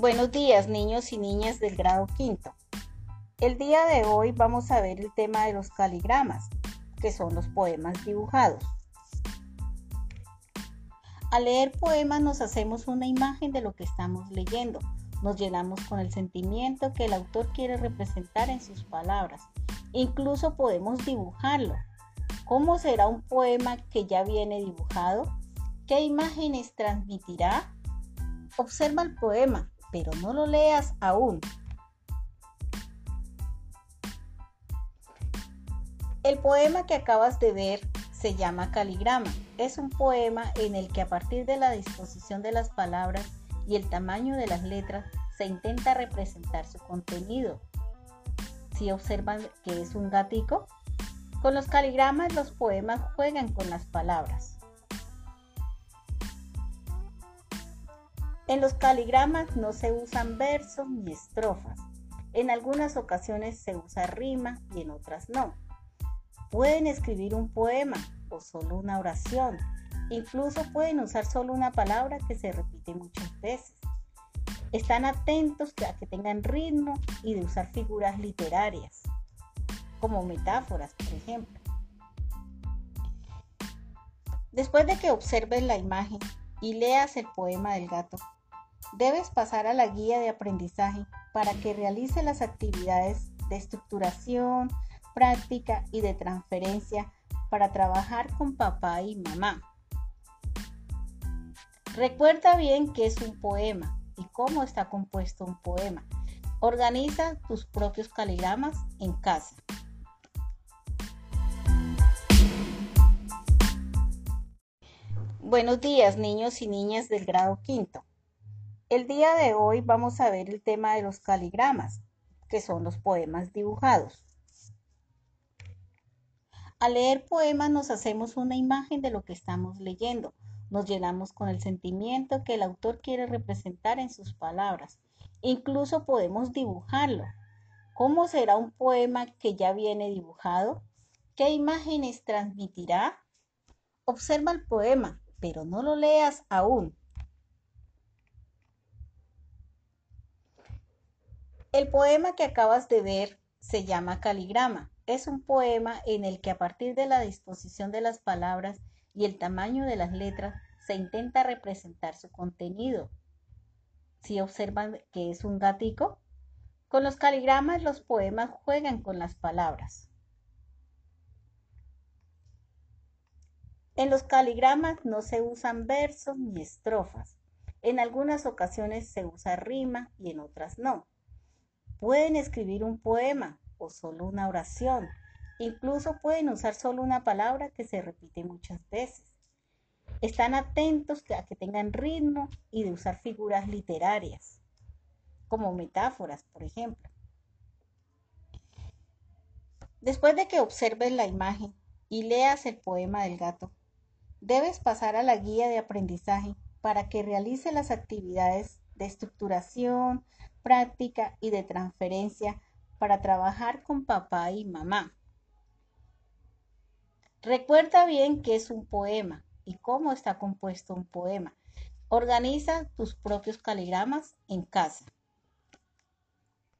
Buenos días, niños y niñas del grado quinto. El día de hoy vamos a ver el tema de los caligramas, que son los poemas dibujados. Al leer poemas nos hacemos una imagen de lo que estamos leyendo. Nos llenamos con el sentimiento que el autor quiere representar en sus palabras. Incluso podemos dibujarlo. ¿Cómo será un poema que ya viene dibujado? ¿Qué imágenes transmitirá? Observa el poema pero no lo leas aún. El poema que acabas de ver se llama Caligrama. Es un poema en el que a partir de la disposición de las palabras y el tamaño de las letras se intenta representar su contenido. Si observan que es un gatico, con los caligramas los poemas juegan con las palabras. En los caligramas no se usan versos ni estrofas. En algunas ocasiones se usa rima y en otras no. Pueden escribir un poema o solo una oración. Incluso pueden usar solo una palabra que se repite muchas veces. Están atentos a que tengan ritmo y de usar figuras literarias, como metáforas, por ejemplo. Después de que observes la imagen y leas el poema del gato, debes pasar a la guía de aprendizaje para que realice las actividades de estructuración, práctica y de transferencia para trabajar con papá y mamá. Recuerda bien qué es un poema y cómo está compuesto un poema. Organiza tus propios caligramas en casa. Buenos días, niños y niñas del grado quinto. El día de hoy vamos a ver el tema de los caligramas, que son los poemas dibujados. Al leer poemas nos hacemos una imagen de lo que estamos leyendo. Nos llenamos con el sentimiento que el autor quiere representar en sus palabras. Incluso podemos dibujarlo. ¿Cómo será un poema que ya viene dibujado? ¿Qué imágenes transmitirá? Observa el poema, pero no lo leas aún. El poema que acabas de ver se llama Caligrama. Es un poema en el que a partir de la disposición de las palabras y el tamaño de las letras se intenta representar su contenido. Si observan que es un gatico, con los caligramas los poemas juegan con las palabras. En los caligramas no se usan versos ni estrofas. En algunas ocasiones se usa rima y en otras no. Pueden escribir un poema o solo una oración. Incluso pueden usar solo una palabra que se repite muchas veces. Están atentos a que tengan ritmo y de usar figuras literarias, como metáforas, por ejemplo. Después de que observes la imagen y leas el poema del gato, debes pasar a la guía de aprendizaje para que realice las actividades de estructuración, práctica y de transferencia para trabajar con papá y mamá. Recuerda bien qué es un poema y cómo está compuesto un poema. Organiza tus propios caligramas en casa.